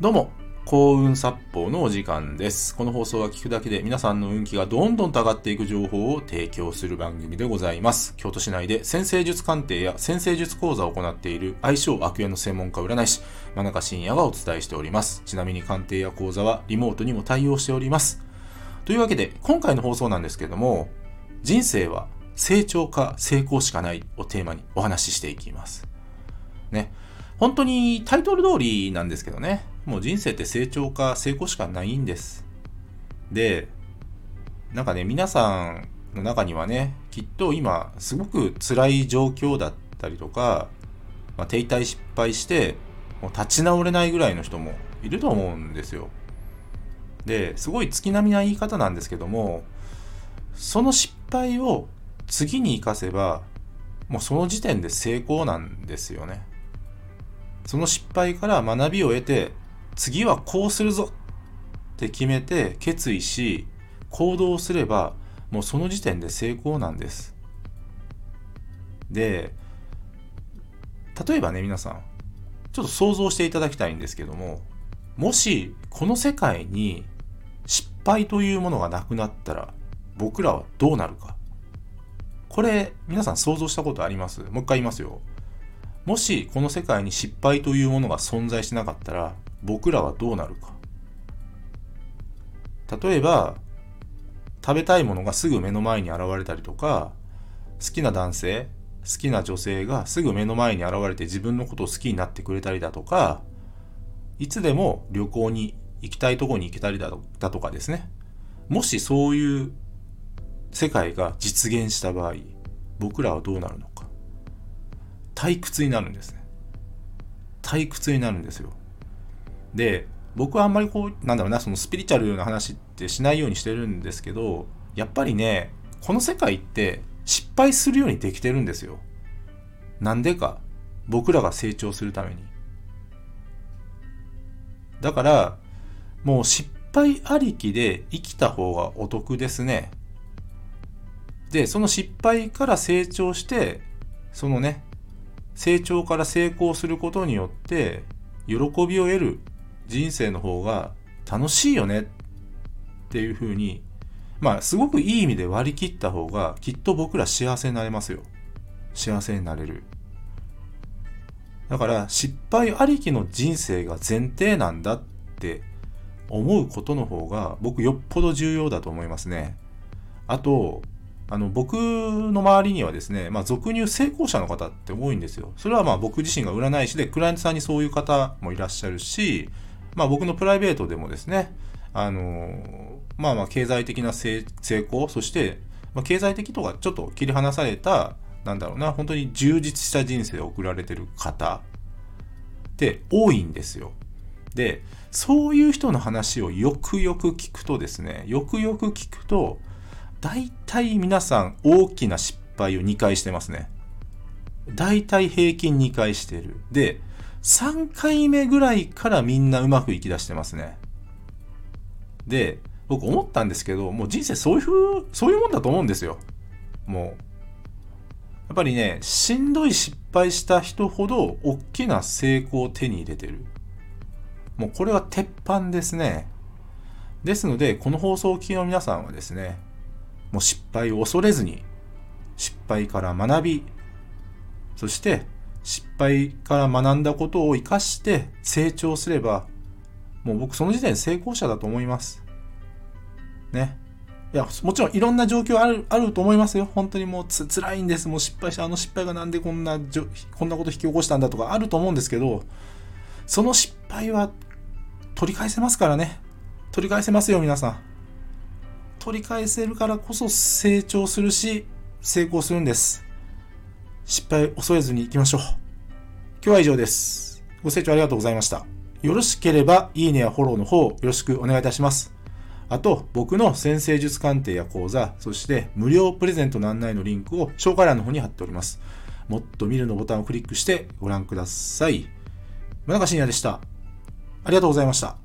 どうも、幸運殺法のお時間です。この放送は聞くだけで皆さんの運気がどんどん上がっていく情報を提供する番組でございます。京都市内で先生術鑑定や先生術講座を行っている相性悪縁の専門家占い師、真中信也がお伝えしております。ちなみに鑑定や講座はリモートにも対応しております。というわけで、今回の放送なんですけども、人生は成長か成功しかないをテーマにお話ししていきます。ね。本当にタイトル通りなんですけどね。もう人生って成長か成功しかないんです。で、なんかね、皆さんの中にはね、きっと今、すごく辛い状況だったりとか、まあ、停滞失敗して、もう立ち直れないぐらいの人もいると思うんですよ。で、すごい月並みな言い方なんですけども、その失敗を次に生かせば、もうその時点で成功なんですよね。その失敗から学びを得て、次はこうするぞって決めて決意し、行動すれば、もうその時点で成功なんです。で、例えばね、皆さん、ちょっと想像していただきたいんですけども、もしこの世界に失敗というものがなくなったら、僕らはどうなるか。これ、皆さん想像したことあります？もう一回言いますよ。もしこの世界に失敗というものが存在しなかったら僕らはどうなるか例えば食べたいものがすぐ目の前に現れたりとか好きな男性好きな女性がすぐ目の前に現れて自分のことを好きになってくれたりだとかいつでも旅行に行きたいとこに行けたりだとかですねもしそういう世界が実現した場合僕らはどうなるのか退屈になるんですね。退屈になるんですよ。で、僕はあんまりこう、なんだろうな、そのスピリチュアルな話ってしないようにしてるんですけど、やっぱりね、この世界って失敗するようにできてるんですよ。なんでか、僕らが成長するために。だから、もう失敗ありきで生きた方がお得ですね。で、その失敗から成長して、そのね、成長から成功することによって喜びを得る人生の方が楽しいよねっていうふうにまあすごくいい意味で割り切った方がきっと僕ら幸せになれますよ。幸せになれる。だから失敗ありきの人生が前提なんだって思うことの方が僕よっぽど重要だと思いますね。あとあの僕の周りにはですね、まあ、俗に成功者の方って多いんですよ。それはまあ僕自身が占い師で、クライアントさんにそういう方もいらっしゃるし、まあ僕のプライベートでもですね、あのまあまあ経済的な成功、そして、まあ、経済的とかちょっと切り離された、なんだろうな、本当に充実した人生を送られてる方って多いんですよ。で、そういう人の話をよくよく聞くとですね、よくよく聞くと、大体皆さん大きな失敗を2回してますね。大体平均2回してる。で、3回目ぐらいからみんなうまくいき出してますね。で、僕思ったんですけど、もう人生そういう、そういうもんだと思うんですよ。もう。やっぱりね、しんどい失敗した人ほど大きな成功を手に入れてる。もうこれは鉄板ですね。ですので、この放送を聞きの皆さんはですね、もう失敗を恐れずに、失敗から学び、そして失敗から学んだことを活かして成長すれば、もう僕その時点で成功者だと思います。ね。いや、もちろんいろんな状況ある、あると思いますよ。本当にもうつ、辛いんです。もう失敗した、あの失敗がなんでこんな、こんなこと引き起こしたんだとかあると思うんですけど、その失敗は取り返せますからね。取り返せますよ、皆さん。取り返せるからこそ成長するし、成功するんです。失敗を恐れずに行きましょう。今日は以上です。ご清聴ありがとうございました。よろしければ、いいねやフォローの方よろしくお願いいたします。あと、僕の先生術鑑定や講座、そして無料プレゼントの案内のリンクを紹介欄の方に貼っております。もっと見るのボタンをクリックしてご覧ください。村中信也でした。ありがとうございました。